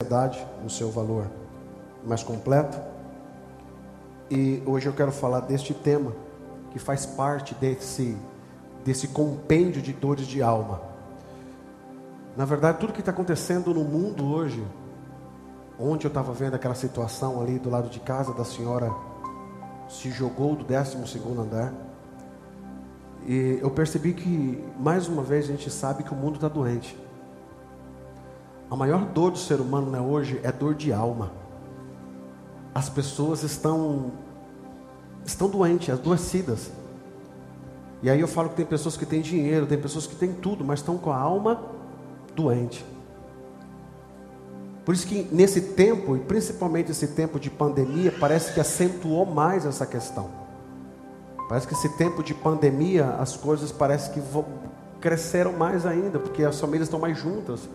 seriedade, no seu valor mais completo. E hoje eu quero falar deste tema que faz parte desse desse compêndio de dores de alma. Na verdade, tudo que está acontecendo no mundo hoje, onde eu estava vendo aquela situação ali do lado de casa da senhora se jogou do 12 segundo andar. E eu percebi que mais uma vez a gente sabe que o mundo está doente. A maior dor do ser humano né, hoje é dor de alma. As pessoas estão estão doentes, adoecidas. E aí eu falo que tem pessoas que têm dinheiro, tem pessoas que têm tudo, mas estão com a alma doente. Por isso que nesse tempo, e principalmente esse tempo de pandemia, parece que acentuou mais essa questão. Parece que esse tempo de pandemia, as coisas parece que cresceram mais ainda, porque as famílias estão mais juntas.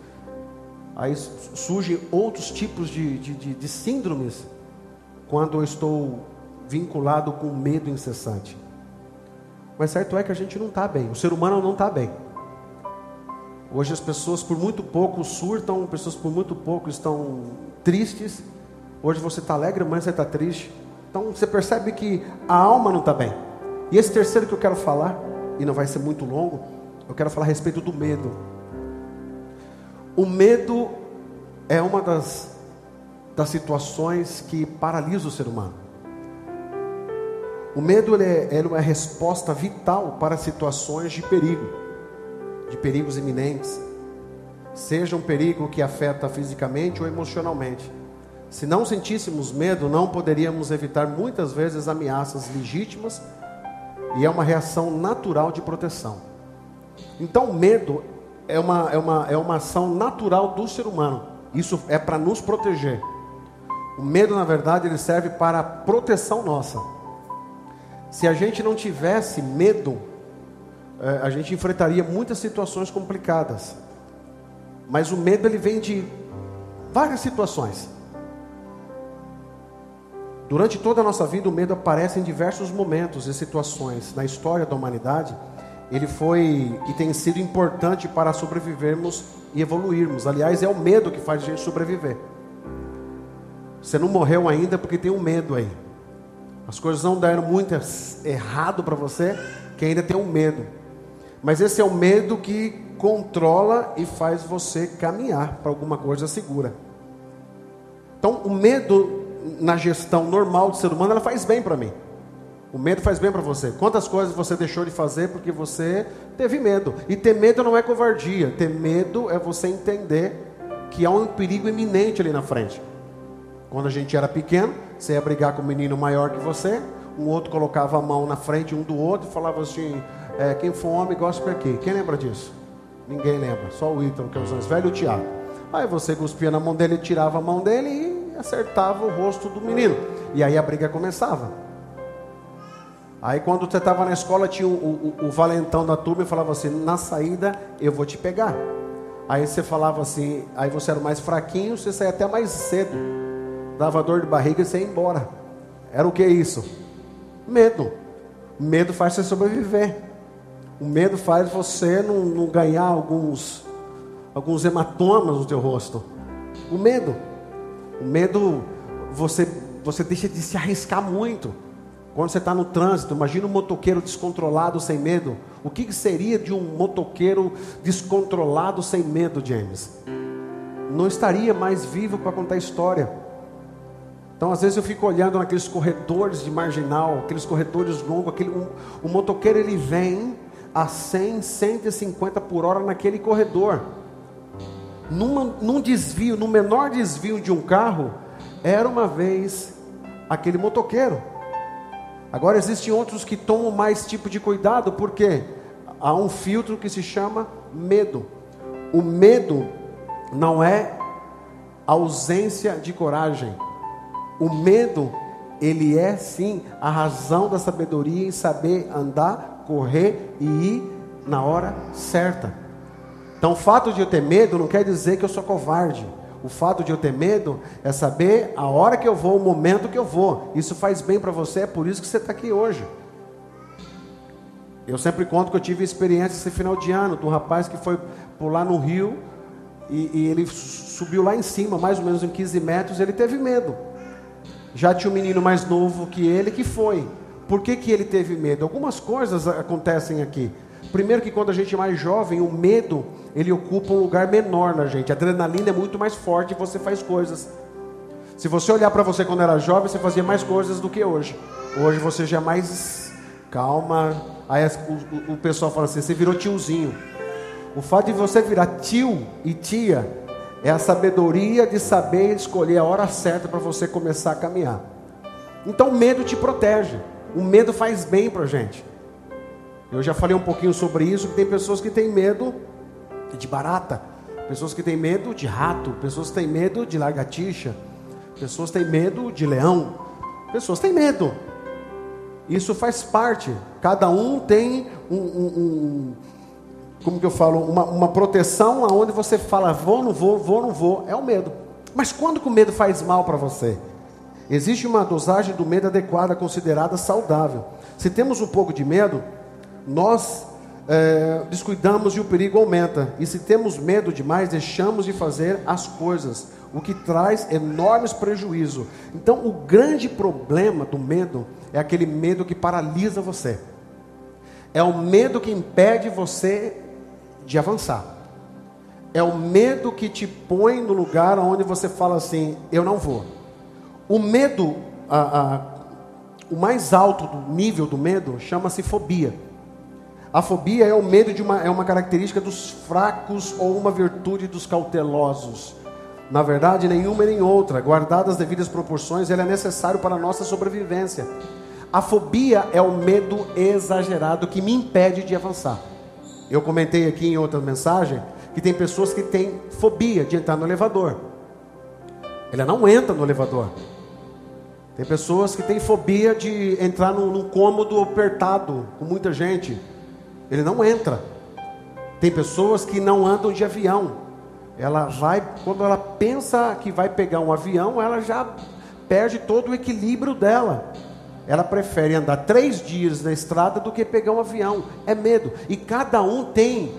Aí surgem outros tipos de, de, de, de síndromes quando eu estou vinculado com medo incessante. Mas certo é que a gente não está bem, o ser humano não está bem. Hoje as pessoas por muito pouco surtam, pessoas por muito pouco estão tristes. Hoje você está alegre, amanhã você está triste. Então você percebe que a alma não está bem. E esse terceiro que eu quero falar, e não vai ser muito longo, eu quero falar a respeito do medo. O medo é uma das, das situações que paralisa o ser humano. O medo ele é, é uma resposta vital para situações de perigo de perigos iminentes, seja um perigo que afeta fisicamente ou emocionalmente. Se não sentíssemos medo, não poderíamos evitar muitas vezes ameaças legítimas e é uma reação natural de proteção. Então, o medo é uma, é uma, é uma ação natural do ser humano. Isso é para nos proteger. O medo, na verdade, ele serve para a proteção nossa. Se a gente não tivesse medo, é, a gente enfrentaria muitas situações complicadas. Mas o medo ele vem de várias situações. Durante toda a nossa vida, o medo aparece em diversos momentos e situações na história da humanidade. Ele foi e tem sido importante para sobrevivermos e evoluirmos. Aliás, é o medo que faz a gente sobreviver. Você não morreu ainda porque tem um medo aí. As coisas não deram muito errado para você, que ainda tem um medo. Mas esse é o medo que controla e faz você caminhar para alguma coisa segura. Então, o medo na gestão normal do ser humano, ela faz bem para mim. O medo faz bem para você. Quantas coisas você deixou de fazer porque você teve medo? E ter medo não é covardia. Ter medo é você entender que há um perigo iminente ali na frente. Quando a gente era pequeno, você ia brigar com um menino maior que você, um outro colocava a mão na frente um do outro e falava assim: é, quem for homem gosta para quê? Quem lembra disso? Ninguém lembra, só o Ítalo, que é os mais velho, o Tiago. Aí você cuspia na mão dele, tirava a mão dele e acertava o rosto do menino. E aí a briga começava. Aí quando você estava na escola, tinha o, o, o, valentão da turma e falava assim: na saída eu vou te pegar. Aí você falava assim, aí você era mais fraquinho, você saía até mais cedo. Dava dor de barriga e você ia embora. Era o que isso? Medo. Medo faz você sobreviver. O medo faz você não, não ganhar alguns, alguns hematomas no teu rosto. O medo. O medo, você, você deixa de se arriscar muito. Quando você está no trânsito, imagina um motoqueiro descontrolado sem medo. O que seria de um motoqueiro descontrolado sem medo, James? Não estaria mais vivo para contar história. Então, às vezes eu fico olhando naqueles corredores de marginal, aqueles corredores longos, aquele, um, o motoqueiro ele vem a 100, 150 por hora naquele corredor. Numa, num desvio, no menor desvio de um carro, era uma vez aquele motoqueiro. Agora existem outros que tomam mais tipo de cuidado, porque há um filtro que se chama medo. O medo não é ausência de coragem. O medo, ele é sim a razão da sabedoria em saber andar correr e ir na hora certa. Então, o fato de eu ter medo não quer dizer que eu sou covarde. O fato de eu ter medo é saber a hora que eu vou, o momento que eu vou. Isso faz bem para você, é por isso que você está aqui hoje. Eu sempre conto que eu tive experiência esse final de ano de um rapaz que foi pular no rio e, e ele subiu lá em cima, mais ou menos em 15 metros, ele teve medo. Já tinha um menino mais novo que ele que foi. Por que, que ele teve medo? Algumas coisas acontecem aqui. Primeiro que quando a gente é mais jovem, o medo, ele ocupa um lugar menor na gente. A adrenalina é muito mais forte e você faz coisas. Se você olhar para você quando era jovem, você fazia mais coisas do que hoje. Hoje você já é mais calma. Aí o, o, pessoal fala assim, você virou tiozinho. O fato de você virar tio e tia é a sabedoria de saber escolher a hora certa para você começar a caminhar. Então o medo te protege. O medo faz bem para gente. Eu já falei um pouquinho sobre isso, que tem pessoas que têm medo de barata, pessoas que têm medo de rato, pessoas que têm medo de lagartixa, pessoas têm medo de leão, pessoas têm medo. Isso faz parte. Cada um tem um, um, um como que eu falo, uma, uma proteção aonde você fala, vou, não vou, vou, não vou, é o medo. Mas quando que o medo faz mal para você? Existe uma dosagem do medo adequada, considerada saudável. Se temos um pouco de medo, nós é, descuidamos e o perigo aumenta. E se temos medo demais, deixamos de fazer as coisas, o que traz enormes prejuízos. Então, o grande problema do medo é aquele medo que paralisa você. É o medo que impede você de avançar. É o medo que te põe no lugar onde você fala assim: eu não vou. O medo, a, a, o mais alto do nível do medo, chama-se fobia. A fobia é o medo de uma, é uma característica dos fracos ou uma virtude dos cautelosos. Na verdade, nenhuma nem outra, guardadas as devidas proporções, ele é necessário para a nossa sobrevivência. A fobia é o medo exagerado que me impede de avançar. Eu comentei aqui em outra mensagem que tem pessoas que têm fobia de entrar no elevador. Ela não entra no elevador. Tem pessoas que têm fobia de entrar num, num cômodo apertado com muita gente. Ele não entra. Tem pessoas que não andam de avião. Ela vai, quando ela pensa que vai pegar um avião, ela já perde todo o equilíbrio dela. Ela prefere andar três dias na estrada do que pegar um avião. É medo. E cada um tem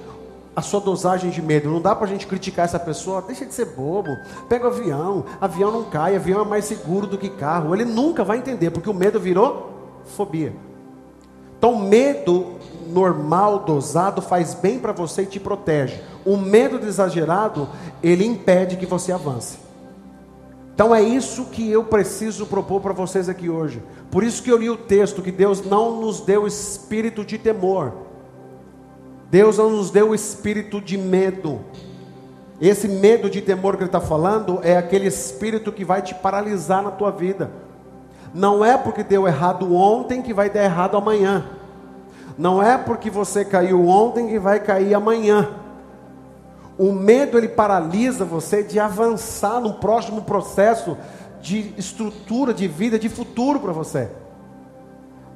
a sua dosagem de medo. Não dá para a gente criticar essa pessoa. Deixa de ser bobo. Pega o avião. Avião não cai. Avião é mais seguro do que carro. Ele nunca vai entender, porque o medo virou fobia. Então, medo normal, dosado, faz bem para você e te protege. O medo exagerado, ele impede que você avance. Então é isso que eu preciso propor para vocês aqui hoje. Por isso que eu li o texto que Deus não nos deu espírito de temor. Deus não nos deu espírito de medo. Esse medo de temor que ele está falando é aquele espírito que vai te paralisar na tua vida. Não é porque deu errado ontem que vai dar errado amanhã. Não é porque você caiu ontem que vai cair amanhã. O medo ele paralisa você de avançar no próximo processo de estrutura de vida, de futuro para você.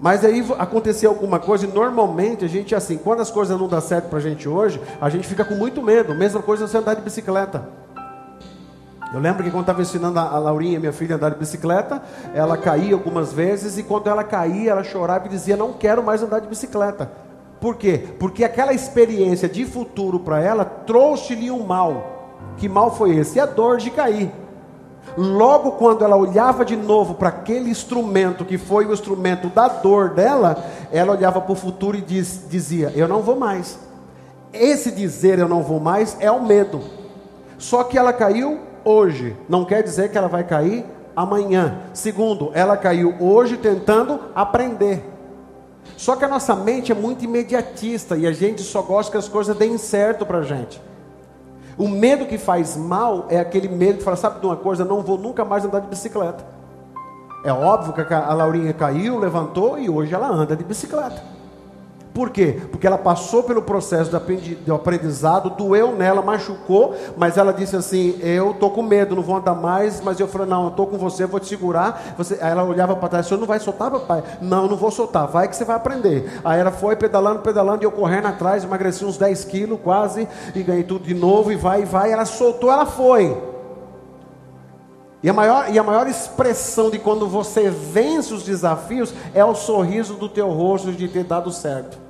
Mas aí aconteceu alguma coisa e normalmente a gente assim, quando as coisas não dão certo para a gente hoje, a gente fica com muito medo. Mesma coisa você andar de bicicleta. Eu lembro que quando estava ensinando a Laurinha, minha filha, a andar de bicicleta, ela caía algumas vezes e quando ela caía, ela chorava e dizia: Não quero mais andar de bicicleta. Por quê? Porque aquela experiência de futuro para ela trouxe-lhe um mal. Que mal foi esse? A dor de cair. Logo quando ela olhava de novo para aquele instrumento que foi o instrumento da dor dela, ela olhava para o futuro e diz, dizia: Eu não vou mais. Esse dizer eu não vou mais é o medo. Só que ela caiu hoje, não quer dizer que ela vai cair amanhã. Segundo, ela caiu hoje tentando aprender. Só que a nossa mente é muito imediatista e a gente só gosta que as coisas deem certo para a gente. O medo que faz mal é aquele medo que fala: sabe de uma coisa, não vou nunca mais andar de bicicleta. É óbvio que a Laurinha caiu, levantou e hoje ela anda de bicicleta. Por quê? Porque ela passou pelo processo do aprendizado, doeu nela, machucou, mas ela disse assim: Eu estou com medo, não vou andar mais. Mas eu falei: Não, eu estou com você, vou te segurar. Você... Aí ela olhava para trás: O senhor não vai soltar, papai? Não, não vou soltar, vai que você vai aprender. Aí ela foi pedalando, pedalando, e eu correndo atrás, emagreci uns 10 quilos quase, e ganhei tudo de novo, e vai, e vai. Ela soltou, ela foi. E a, maior, e a maior expressão de quando você vence os desafios é o sorriso do teu rosto de ter dado certo.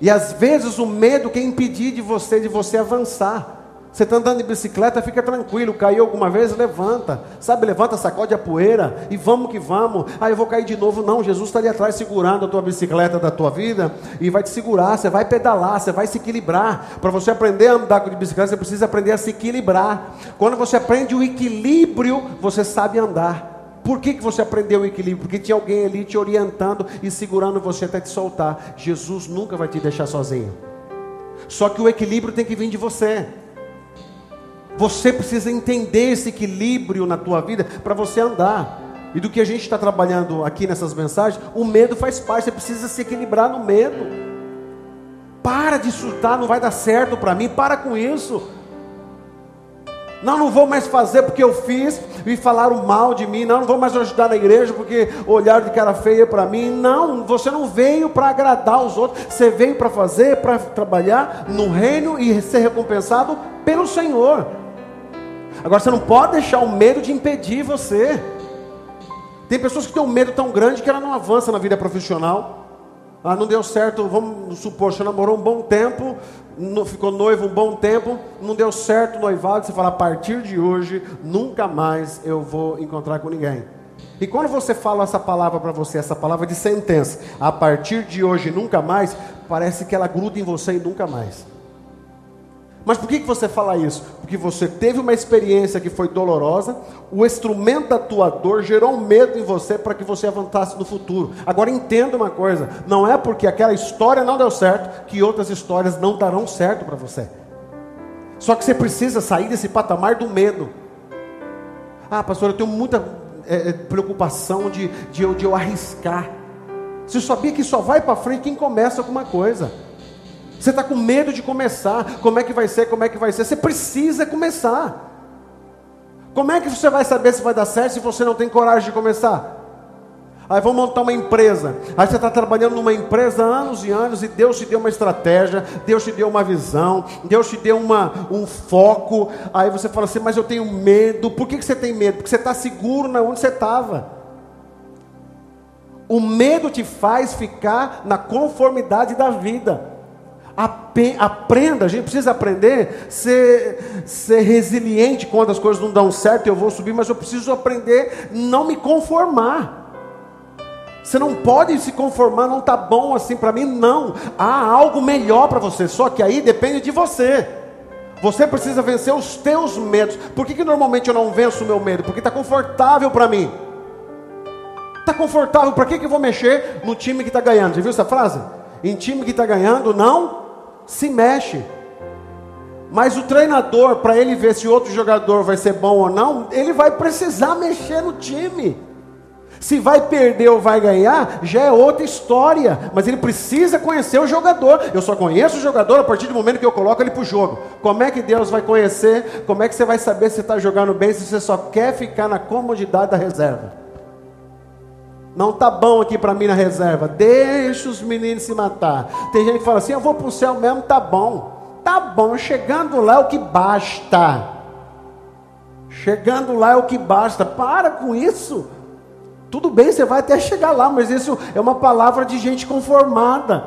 E às vezes o medo quer impedir de você de você avançar. Você está andando de bicicleta, fica tranquilo. Caiu alguma vez, levanta. Sabe, levanta, sacode a poeira e vamos que vamos. Ah, eu vou cair de novo. Não, Jesus está ali atrás segurando a tua bicicleta da tua vida e vai te segurar. Você vai pedalar, você vai se equilibrar. Para você aprender a andar de bicicleta, você precisa aprender a se equilibrar. Quando você aprende o equilíbrio, você sabe andar. Por que, que você aprendeu o equilíbrio? Porque tinha alguém ali te orientando e segurando você até te soltar. Jesus nunca vai te deixar sozinho. Só que o equilíbrio tem que vir de você. Você precisa entender esse equilíbrio na tua vida para você andar. E do que a gente está trabalhando aqui nessas mensagens, o medo faz parte. Você precisa se equilibrar no medo. Para de surtar, não vai dar certo para mim. Para com isso. Não, não vou mais fazer porque eu fiz e falaram mal de mim. Não, não vou mais ajudar na igreja porque olharam de cara feia para mim. Não, você não veio para agradar os outros. Você veio para fazer, para trabalhar no reino e ser recompensado pelo Senhor. Agora você não pode deixar o medo de impedir você. Tem pessoas que têm um medo tão grande que ela não avança na vida profissional. Ah, não deu certo, vamos supor, você namorou um bom tempo, ficou noivo um bom tempo, não deu certo o noivado, você fala, a partir de hoje, nunca mais eu vou encontrar com ninguém. E quando você fala essa palavra para você, essa palavra de sentença, a partir de hoje, nunca mais, parece que ela gruda em você e nunca mais. Mas por que, você fala isso? Porque você teve uma experiência que foi dolorosa, o instrumento da tua dor gerou um medo em você para que você avançasse no futuro. Agora entenda uma coisa: não é porque aquela história não deu certo que outras histórias não darão certo para você. Só que você precisa sair desse patamar do medo. Ah, pastor, eu tenho muita é, preocupação de, de, eu, de eu arriscar. Você sabia que só vai para frente quem começa alguma coisa. Você está com medo de começar. Como é que vai ser? Como é que vai ser? Você precisa começar. Como é que você vai saber se vai dar certo se você não tem coragem de começar? Aí vamos montar uma empresa. Aí você está trabalhando numa empresa há anos e anos e Deus te deu uma estratégia, Deus te deu uma visão, Deus te deu uma, um foco. Aí você fala assim, mas eu tenho medo. Por que, que você tem medo? Porque você está seguro na onde você estava. O medo te faz ficar na conformidade da vida aprenda, a gente precisa aprender ser, ser resiliente quando as coisas não dão certo, eu vou subir, mas eu preciso aprender não me conformar. Você não pode se conformar, não está bom assim para mim, não. Há algo melhor para você, só que aí depende de você. Você precisa vencer os teus medos. Por que, que normalmente eu não venço o meu medo? Porque está confortável para mim. Está confortável, para que, que eu vou mexer no time que está ganhando? Já viu essa frase? Em time que está ganhando, não se mexe. Mas o treinador, para ele ver se outro jogador vai ser bom ou não, ele vai precisar mexer no time. Se vai perder ou vai ganhar, já é outra história. Mas ele precisa conhecer o jogador. Eu só conheço o jogador a partir do momento que eu coloco ele para o jogo. Como é que Deus vai conhecer? Como é que você vai saber se está jogando bem se você só quer ficar na comodidade da reserva? Não tá bom aqui para mim na reserva. Deixa os meninos se matar. Tem gente que fala assim: eu vou para o céu mesmo, tá bom. Tá bom, chegando lá é o que basta. Chegando lá é o que basta. Para com isso. Tudo bem, você vai até chegar lá, mas isso é uma palavra de gente conformada.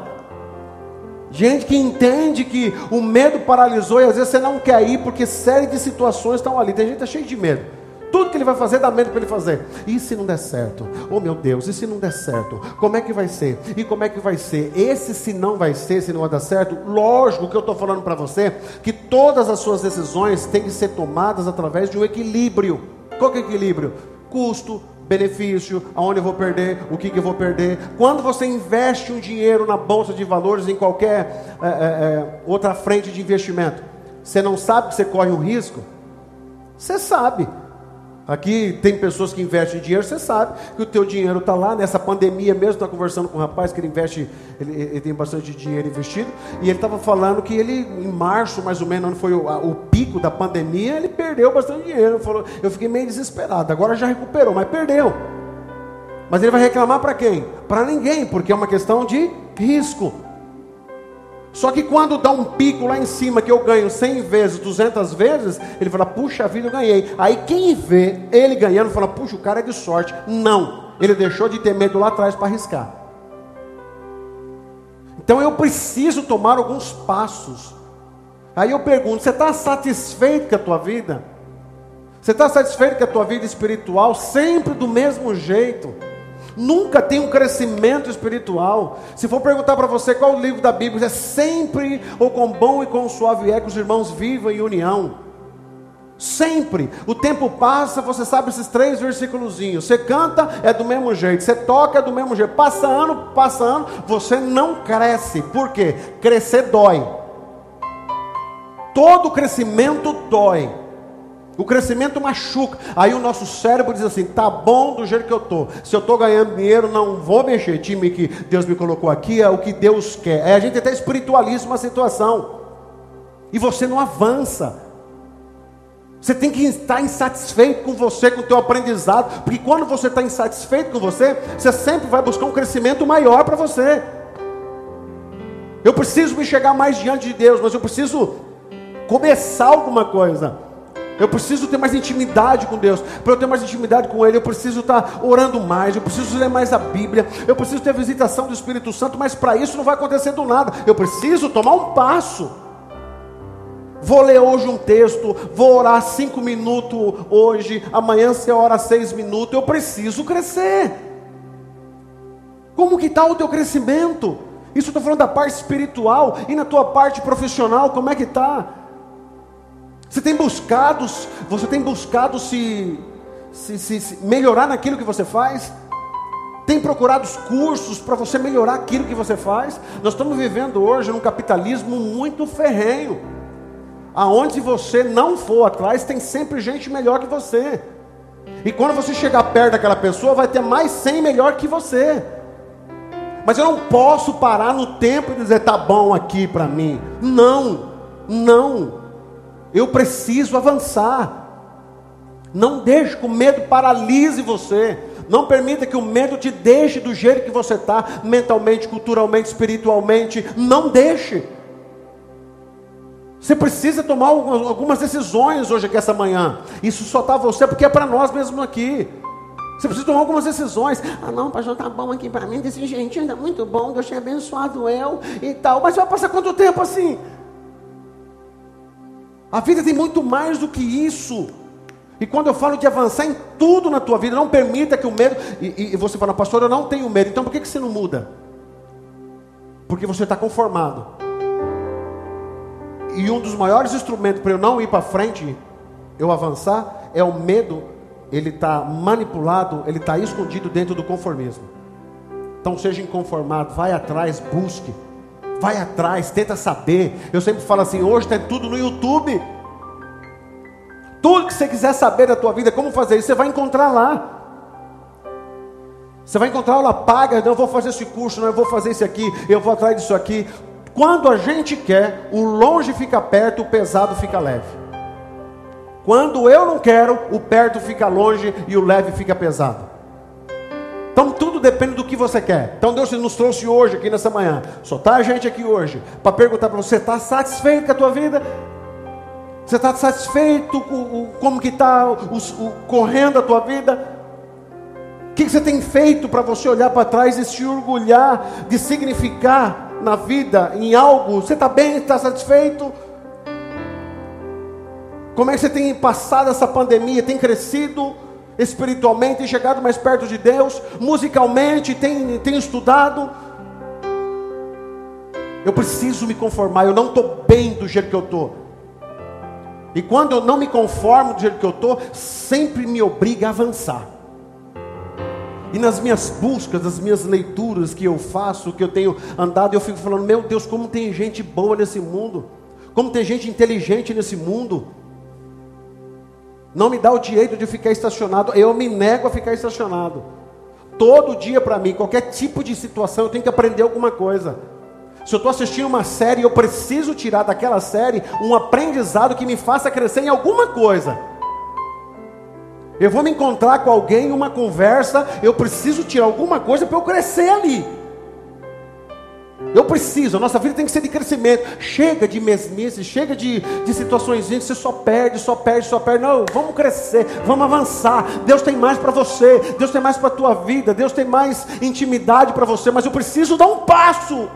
Gente que entende que o medo paralisou e às vezes você não quer ir porque série de situações estão ali. Tem gente que está cheio de medo. Tudo que ele vai fazer dá medo para ele fazer. E se não der certo? Oh meu Deus, e se não der certo? Como é que vai ser? E como é que vai ser? Esse se não vai ser, se não vai dar certo, lógico que eu estou falando para você que todas as suas decisões têm que ser tomadas através de um equilíbrio. Qual que é o equilíbrio? Custo, benefício, aonde eu vou perder, o que, que eu vou perder. Quando você investe um dinheiro na bolsa de valores, em qualquer é, é, outra frente de investimento, você não sabe que você corre um risco? Você sabe. Aqui tem pessoas que investem dinheiro, você sabe que o teu dinheiro está lá, nessa pandemia mesmo, está conversando com um rapaz que ele investe, ele, ele tem bastante dinheiro investido, e ele estava falando que ele, em março mais ou menos, onde foi o, o, pico da pandemia, ele perdeu bastante dinheiro. Falou, eu fiquei meio desesperado, agora já recuperou, mas perdeu. Mas ele vai reclamar para quem? Para ninguém, porque é uma questão de risco. Só que quando dá um pico lá em cima que eu ganho 100 vezes, 200 vezes, ele fala, puxa vida, eu ganhei. Aí quem vê ele ganhando fala, puxa, o cara é de sorte. Não, ele deixou de ter medo lá atrás para arriscar. Então eu preciso tomar alguns passos. Aí eu pergunto: você está satisfeito com a tua vida? Você está satisfeito com a tua vida espiritual sempre do mesmo jeito? Nunca tem um crescimento espiritual. Se for perguntar para você qual o livro da Bíblia é sempre ou com bom e com suave é que os irmãos vivam em união. Sempre. O tempo passa, você sabe esses três versículos. Você canta, é do mesmo jeito. Você toca, é do mesmo jeito. Passa ano, passa ano, você não cresce. Por quê? Crescer dói. Todo crescimento dói. O crescimento machuca. Aí o nosso cérebro diz assim: tá bom do jeito que eu estou. Se eu estou ganhando dinheiro, não vou mexer. Time que Deus me colocou aqui é o que Deus quer. É, a gente até espiritualiza uma situação. E você não avança. Você tem que estar insatisfeito com você, com o teu aprendizado, porque quando você está insatisfeito com você, você sempre vai buscar um crescimento maior para você. Eu preciso me chegar mais diante de Deus, mas eu preciso começar alguma coisa. Eu preciso ter mais intimidade com Deus. Para eu ter mais intimidade com Ele, eu preciso estar orando mais. Eu preciso ler mais a Bíblia. Eu preciso ter visitação do Espírito Santo. Mas para isso não vai acontecer do nada. Eu preciso tomar um passo. Vou ler hoje um texto, vou orar cinco minutos hoje, amanhã você ora seis minutos, eu preciso crescer. Como que está o teu crescimento? Isso estou falando da parte espiritual e na tua parte profissional, como é que está? Você tem buscado, você tem buscado se, se, se, se melhorar naquilo que você faz? Tem procurado os cursos para você melhorar aquilo que você faz? Nós estamos vivendo hoje num capitalismo muito ferrenho aonde você não for atrás, tem sempre gente melhor que você. E quando você chegar perto daquela pessoa, vai ter mais 100 melhor que você. Mas eu não posso parar no tempo e dizer, tá bom aqui para mim. Não, não. Eu preciso avançar. Não deixe que o medo paralise você. Não permita que o medo te deixe do jeito que você está, mentalmente, culturalmente, espiritualmente. Não deixe. Você precisa tomar algumas decisões hoje aqui essa manhã. Isso só está você porque é para nós mesmos aqui. Você precisa tomar algumas decisões. Ah, não, pastor, tá bom aqui para mim, desse jeitinho ainda muito bom, Deus tenha abençoado eu e tal. Mas vai passar quanto tempo assim? A vida tem muito mais do que isso. E quando eu falo de avançar em tudo na tua vida, não permita que o medo. E, e você fala, pastor, eu não tenho medo. Então por que, que você não muda? Porque você está conformado. E um dos maiores instrumentos para eu não ir para frente, eu avançar, é o medo. Ele está manipulado, ele está escondido dentro do conformismo. Então seja inconformado, vai atrás, busque, vai atrás, tenta saber. Eu sempre falo assim: hoje tem tudo no YouTube. Tudo que você quiser saber da tua vida, como fazer isso, você vai encontrar lá. Você vai encontrar aula paga, não, eu vou fazer esse curso, não, eu vou fazer isso aqui, eu vou atrás disso aqui. Quando a gente quer, o longe fica perto, o pesado fica leve. Quando eu não quero, o perto fica longe e o leve fica pesado. Então tudo depende do que você quer. Então Deus nos trouxe hoje aqui nessa manhã. Só está a gente aqui hoje para perguntar para você: está satisfeito com a tua vida? Você está satisfeito com como que está correndo a tua vida? O que, que você tem feito para você olhar para trás e se orgulhar de significar na vida, em algo, você está bem, está satisfeito? Como é que você tem passado essa pandemia? Tem crescido espiritualmente, tem chegado mais perto de Deus? Musicalmente, tem, tem estudado? Eu preciso me conformar, eu não estou bem do jeito que eu estou. E quando eu não me conformo do jeito que eu estou, sempre me obriga a avançar. E nas minhas buscas, nas minhas leituras que eu faço, que eu tenho andado, eu fico falando: meu Deus, como tem gente boa nesse mundo, como tem gente inteligente nesse mundo. Não me dá o direito de ficar estacionado, eu me nego a ficar estacionado. Todo dia para mim, qualquer tipo de situação, eu tenho que aprender alguma coisa. Se eu estou assistindo uma série, eu preciso tirar daquela série um aprendizado que me faça crescer em alguma coisa. Eu vou me encontrar com alguém, uma conversa, eu preciso tirar alguma coisa para eu crescer ali. Eu preciso, a nossa vida tem que ser de crescimento. Chega de mesmice, chega de, de situações que você só perde, só perde, só perde. Não, vamos crescer, vamos avançar. Deus tem mais para você, Deus tem mais para a tua vida, Deus tem mais intimidade para você, mas eu preciso dar um passo.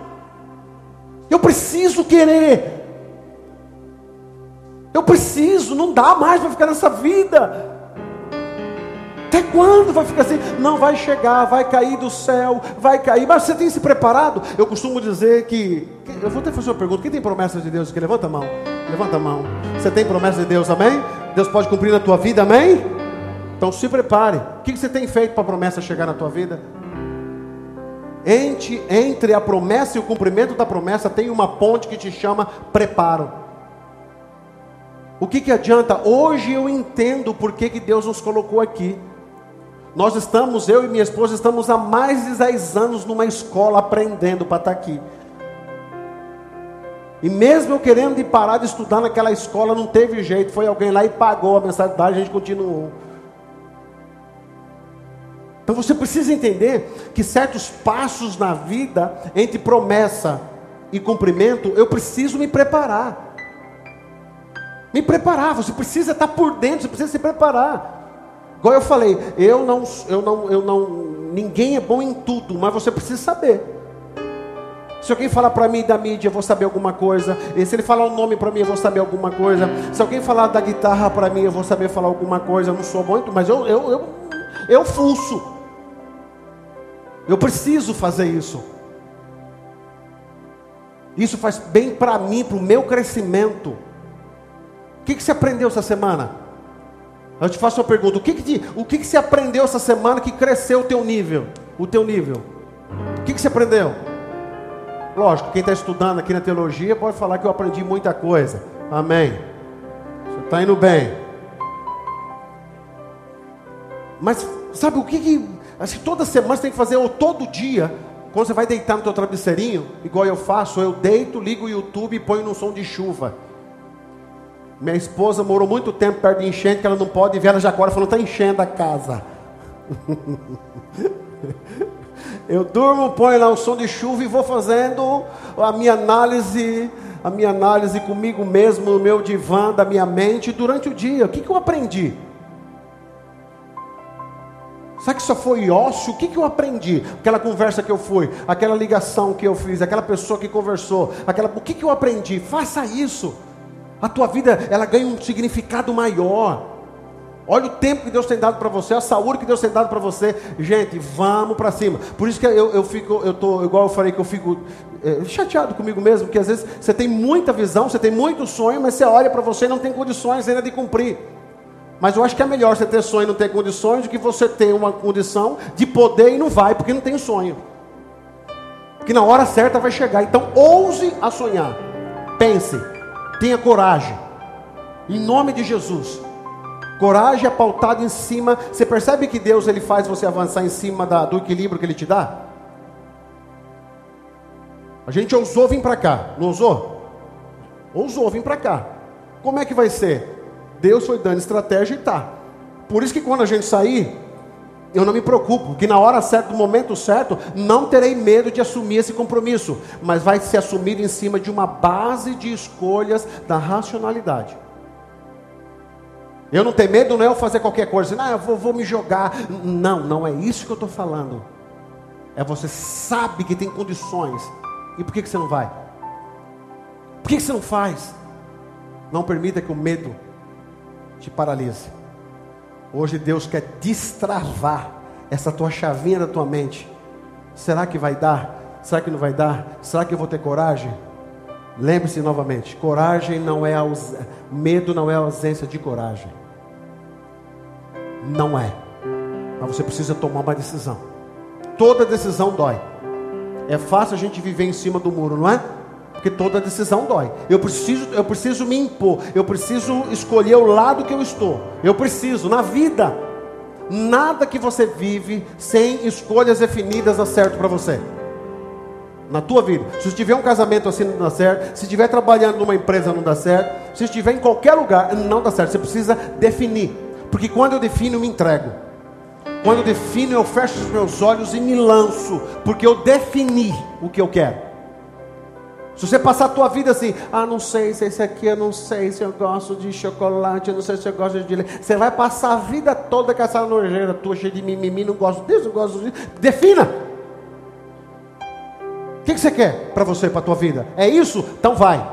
Eu preciso querer. Eu preciso, não dá mais para ficar nessa vida. Até quando vai ficar assim? Não vai chegar, vai cair do céu, vai cair. Mas você tem se preparado? Eu costumo dizer que. Eu vou até fazer uma pergunta: quem tem promessa de Deus aqui? Levanta a mão. Levanta a mão. Você tem promessa de Deus, amém? Deus pode cumprir na tua vida, amém? Então se prepare. O que você tem feito para a promessa chegar na tua vida? Entre, entre a promessa e o cumprimento da promessa tem uma ponte que te chama preparo. O que, que adianta? Hoje eu entendo por que, que Deus nos colocou aqui. Nós estamos, eu e minha esposa, estamos há mais de 10 anos numa escola aprendendo para estar aqui. E mesmo eu querendo ir parar de estudar naquela escola, não teve jeito. Foi alguém lá e pagou a mensalidade, a gente continuou. Então você precisa entender que certos passos na vida, entre promessa e cumprimento, eu preciso me preparar. Me preparar, você precisa estar por dentro, você precisa se preparar. Igual eu falei, eu não, eu não, eu não, ninguém é bom em tudo, mas você precisa saber. Se alguém falar para mim da mídia, eu vou saber alguma coisa. E se ele falar um nome para mim, eu vou saber alguma coisa. Se alguém falar da guitarra para mim, eu vou saber falar alguma coisa. Eu não sou bom, mas eu, eu, eu, eu fuço. Eu preciso fazer isso. Isso faz bem para mim, para o meu crescimento. O que, que você aprendeu essa semana? Eu te faço uma pergunta: o que, que, te, o que, que você aprendeu essa semana que cresceu o teu nível? O teu nível? O que, que você aprendeu? Lógico, quem está estudando aqui na teologia pode falar que eu aprendi muita coisa. Amém. Você está indo bem. Mas sabe o que, que acho que toda semana você tem que fazer, ou todo dia, quando você vai deitar no teu travesseirinho, igual eu faço, eu deito, ligo o YouTube e ponho no som de chuva. Minha esposa morou muito tempo perto de enchente, que ela não pode ver, ela já agora falou, está enchendo a casa. Eu durmo, ponho lá o som de chuva e vou fazendo a minha análise, a minha análise comigo mesmo, no meu divã, da minha mente, durante o dia. O que, que eu aprendi? Será que só foi ócio? O que, que eu aprendi? Aquela conversa que eu fui, aquela ligação que eu fiz, aquela pessoa que conversou, aquela... o que, que eu aprendi? Faça isso a tua vida ela ganha um significado maior. Olha o tempo que Deus tem dado para você, a saúde que Deus tem dado para você. Gente, vamos para cima. Por isso que eu, eu fico, eu tô, igual eu falei que eu fico é, chateado comigo mesmo, porque às vezes você tem muita visão, você tem muito sonho, mas você olha para você e não tem condições ainda de cumprir. Mas eu acho que é melhor você ter sonho e não ter condições do que você ter uma condição de poder e não vai, porque não tem sonho. Porque na hora certa vai chegar. Então ouse a sonhar. Pense. Tenha coragem. Em nome de Jesus. Coragem é pautado em cima. Você percebe que Deus ele faz você avançar em cima da, do equilíbrio que Ele te dá? A gente ousou vir para cá, não ousou? Ousou vir para cá. Como é que vai ser? Deus foi dando estratégia e tá. Por isso que quando a gente sair, eu não me preocupo, que na hora certa, no momento certo, não terei medo de assumir esse compromisso, mas vai ser assumido em cima de uma base de escolhas da racionalidade. Eu não tenho medo, não é eu fazer qualquer coisa, não, eu vou, vou me jogar. Não, não é isso que eu estou falando. É você sabe que tem condições. E por que, que você não vai? Por que, que você não faz? Não permita que o medo te paralise. Hoje Deus quer destravar essa tua chavinha da tua mente. Será que vai dar? Será que não vai dar? Será que eu vou ter coragem? Lembre-se novamente: coragem não é aus... medo não é ausência de coragem. Não é. Mas você precisa tomar uma decisão. Toda decisão dói. É fácil a gente viver em cima do muro, não é? Porque toda decisão dói. Eu preciso, eu preciso me impor. Eu preciso escolher o lado que eu estou. Eu preciso na vida. Nada que você vive sem escolhas definidas dá certo para você. Na tua vida. Se tiver um casamento assim não dá certo, se estiver trabalhando numa empresa não dá certo, se estiver em qualquer lugar não dá certo. Você precisa definir. Porque quando eu defino, eu me entrego. Quando eu defino, eu fecho os meus olhos e me lanço, porque eu defini o que eu quero. Se você passar a tua vida assim, ah, não sei se esse aqui, eu não sei se eu gosto de chocolate, eu não sei se eu gosto de leite. Você vai passar a vida toda com essa nojeira tua, cheia de mimimi, não gosto disso, não gosto disso. Defina. O que, que, você quer para você, para a tua vida? É isso? Então vai.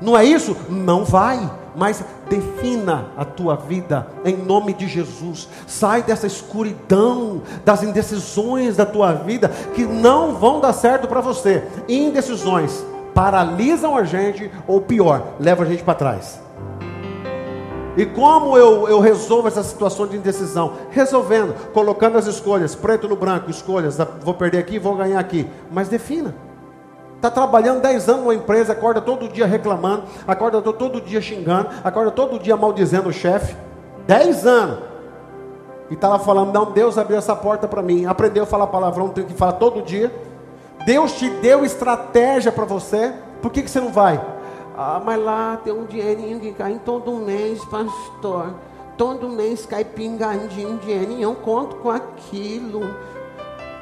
Não é isso? Não vai. Mas defina a tua vida em nome de Jesus. Sai dessa escuridão, das indecisões da tua vida que não vão dar certo para você. Indecisões paralisam a gente ou pior, levam a gente para trás. E como eu, eu resolvo essa situação de indecisão? Resolvendo, colocando as escolhas, preto no branco, escolhas, vou perder aqui, vou ganhar aqui. Mas defina. Está trabalhando 10 anos numa empresa, acorda todo dia reclamando, acorda todo dia xingando, acorda todo dia maldizendo o chefe. 10 anos. E estava falando, não, Deus abriu essa porta para mim. Aprendeu a falar palavrão, tem que falar todo dia. Deus te deu estratégia para você. Por que, que você não vai? Ah, mas lá tem um dinheirinho que cai todo mês, pastor. Todo mês cai pingadinho dinheirinho. Eu conto com aquilo.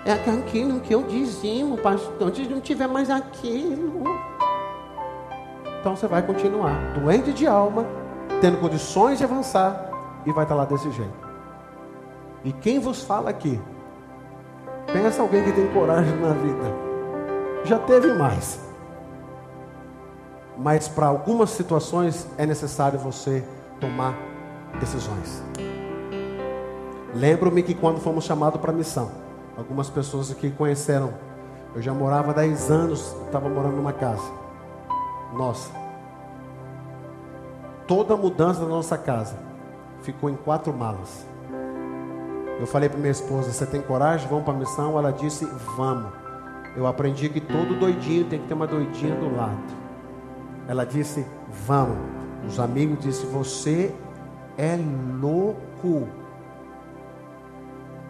É aquilo que eu dizimo, pastor. Se não tiver mais aquilo. Então você vai continuar doente de alma, tendo condições de avançar, e vai estar lá desse jeito. E quem vos fala aqui? Pensa alguém que tem coragem na vida. Já teve mais. Mas para algumas situações é necessário você tomar decisões. Lembro-me que quando fomos chamados para a missão, Algumas pessoas aqui conheceram. Eu já morava há 10 anos, estava morando numa casa. Nossa. Toda a mudança da nossa casa ficou em quatro malas. Eu falei para minha esposa: Você tem coragem? Vamos para a missão? Ela disse: Vamos. Eu aprendi que todo doidinho tem que ter uma doidinha do lado. Ela disse: Vamos. Os amigos disseram: Você é louco.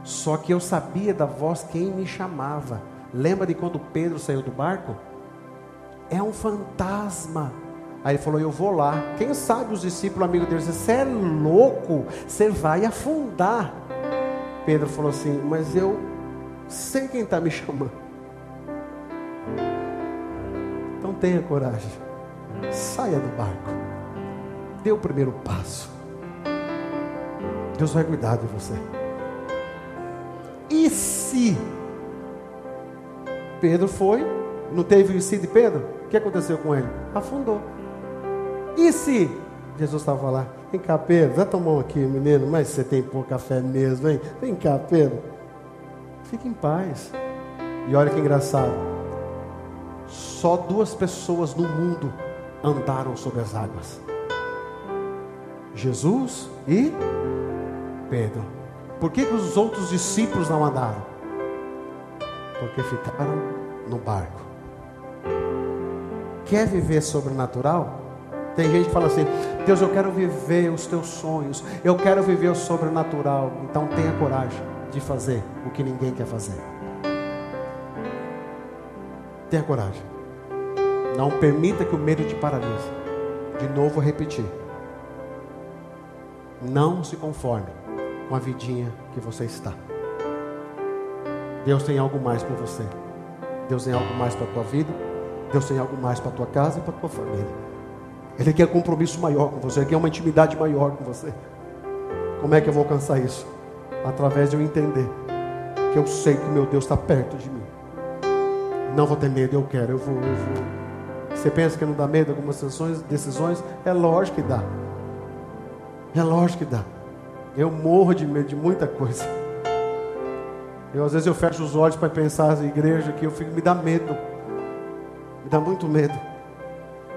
Só que eu sabia da voz quem me chamava. Lembra de quando Pedro saiu do barco? É um fantasma. Aí ele falou: Eu vou lá. Quem sabe os discípulos, amigos dele, você é louco, você vai afundar. Pedro falou assim: Mas eu sei quem está me chamando. Tenha coragem, saia do barco, dê o primeiro passo. Deus vai cuidar de você. E se? Pedro foi, não teve o e de Pedro? O que aconteceu com ele? Afundou. E se? Jesus estava lá. Vem cá, Pedro, tua mão aqui, menino. Mas você tem pouca fé mesmo, vem. Vem cá, Pedro. Fique em paz. E olha que engraçado. Só duas pessoas no mundo andaram sobre as águas: Jesus e Pedro. Por que, que os outros discípulos não andaram? Porque ficaram no barco. Quer viver sobrenatural? Tem gente que fala assim: Deus, eu quero viver os teus sonhos, eu quero viver o sobrenatural. Então tenha coragem de fazer o que ninguém quer fazer. Tenha coragem. Não permita que o medo te paralise. De novo, repetir. Não se conforme com a vidinha que você está. Deus tem algo mais para você. Deus tem algo mais para a tua vida. Deus tem algo mais para a tua casa e para a tua família. Ele quer compromisso maior com você, Ele quer uma intimidade maior com você. Como é que eu vou alcançar isso? Através de eu entender que eu sei que meu Deus está perto de mim. Não vou ter medo, eu quero, eu vou, eu vou. Você pensa que não dá medo algumas decisões? decisões? É lógico que dá. É lógico que dá. Eu morro de medo de muita coisa. Eu às vezes eu fecho os olhos para pensar na igreja que eu fico, me dá medo. Me dá muito medo.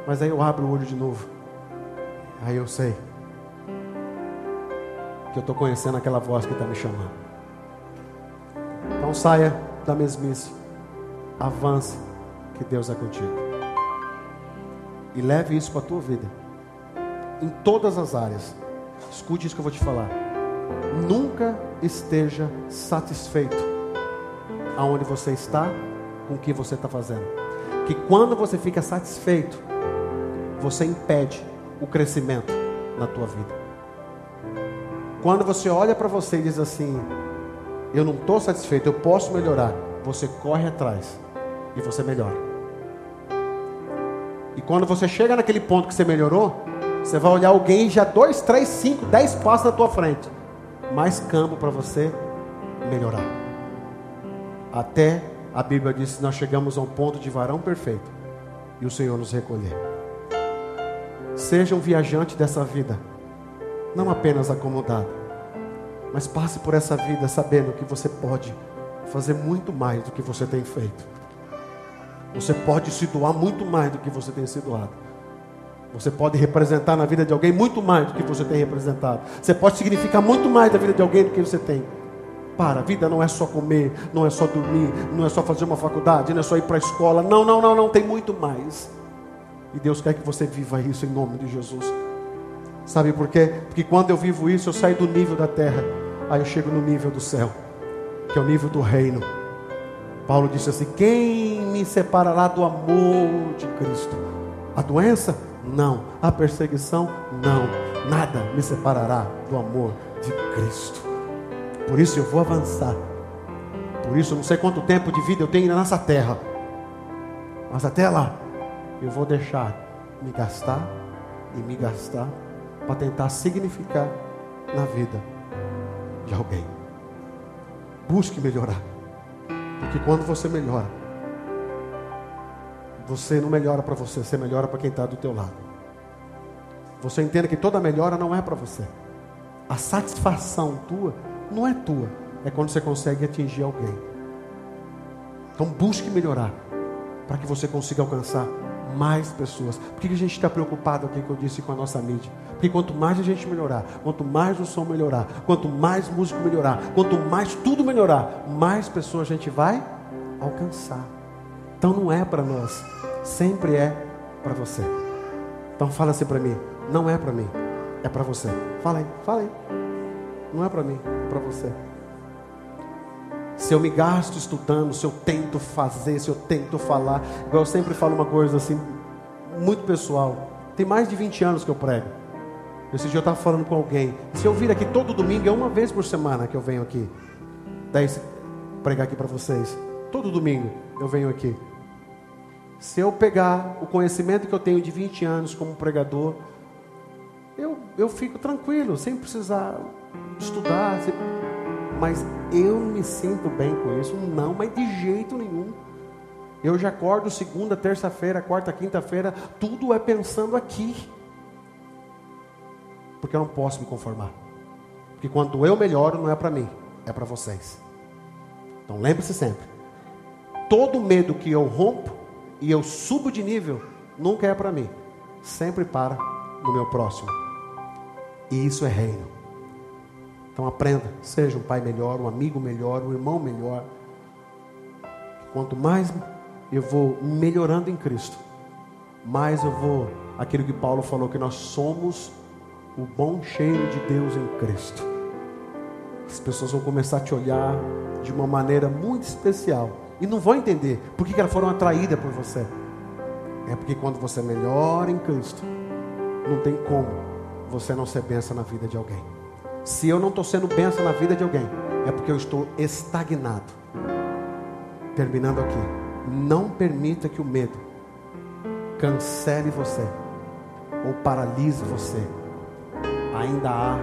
Mas aí eu abro o olho de novo. Aí eu sei que eu estou conhecendo aquela voz que está me chamando. Então saia da mesmice. Avance, que Deus é contigo. E leve isso para a tua vida. Em todas as áreas. Escute isso que eu vou te falar nunca esteja satisfeito aonde você está, com o que você está fazendo. Que quando você fica satisfeito, você impede o crescimento na tua vida. Quando você olha para você e diz assim: Eu não estou satisfeito, eu posso melhorar. Você corre atrás e você melhora. Quando você chega naquele ponto que você melhorou, você vai olhar alguém já dois, três, cinco, dez passos na tua frente mais campo para você melhorar. Até a Bíblia diz que nós chegamos a um ponto de varão perfeito e o Senhor nos recolher. Seja um viajante dessa vida, não apenas acomodado, mas passe por essa vida sabendo que você pode fazer muito mais do que você tem feito. Você pode se doar muito mais do que você tem se doado. Você pode representar na vida de alguém muito mais do que você tem representado. Você pode significar muito mais na vida de alguém do que você tem. Para, a vida não é só comer, não é só dormir, não é só fazer uma faculdade, não é só ir para a escola. Não, não, não, não, tem muito mais. E Deus quer que você viva isso em nome de Jesus. Sabe por quê? Porque quando eu vivo isso, eu saio do nível da terra, aí eu chego no nível do céu, que é o nível do reino. Paulo disse assim: Quem me separará do amor de Cristo? A doença? Não. A perseguição? Não. Nada me separará do amor de Cristo. Por isso eu vou avançar. Por isso, não sei quanto tempo de vida eu tenho nessa terra. Mas até lá, eu vou deixar me gastar e me gastar para tentar significar na vida de alguém. Busque melhorar. Porque quando você melhora, você não melhora para você, você melhora para quem está do teu lado. Você entenda que toda melhora não é para você. A satisfação tua não é tua, é quando você consegue atingir alguém. Então busque melhorar para que você consiga alcançar mais pessoas. Por que a gente está preocupado aqui que eu disse com a nossa mídia? Porque quanto mais a gente melhorar, quanto mais o som melhorar, quanto mais músico melhorar, quanto mais tudo melhorar, mais pessoas a gente vai alcançar. Então não é para nós, sempre é para você. Então fala assim para mim, não é para mim, é para você. Fala aí, fala aí. Não é para mim, é para você se eu me gasto estudando, se eu tento fazer, se eu tento falar. Igual eu sempre falo uma coisa assim, muito pessoal. Tem mais de 20 anos que eu prego. Esse dia eu estava falando com alguém. Se eu vir aqui todo domingo, é uma vez por semana que eu venho aqui. Daí pregar aqui para vocês. Todo domingo eu venho aqui. Se eu pegar o conhecimento que eu tenho de 20 anos como pregador, eu, eu fico tranquilo, sem precisar estudar. Sem mas eu me sinto bem com isso. Não, mas de jeito nenhum. Eu já acordo segunda, terça-feira, quarta, quinta-feira, tudo é pensando aqui. Porque eu não posso me conformar. Porque quando eu melhoro, não é para mim, é para vocês. Então lembre-se sempre: todo medo que eu rompo e eu subo de nível, nunca é para mim, sempre para no meu próximo. E isso é reino. Então aprenda, seja um pai melhor, um amigo melhor, um irmão melhor. Quanto mais eu vou melhorando em Cristo, mais eu vou, aquilo que Paulo falou, que nós somos o bom cheiro de Deus em Cristo. As pessoas vão começar a te olhar de uma maneira muito especial e não vão entender por que elas foram atraídas por você. É porque quando você melhora em Cristo, não tem como você não ser benção na vida de alguém. Se eu não estou sendo benção na vida de alguém, é porque eu estou estagnado. Terminando aqui. Não permita que o medo cancele você ou paralise você. Ainda há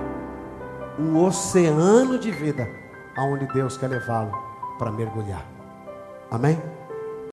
um oceano de vida aonde Deus quer levá-lo para mergulhar. Amém?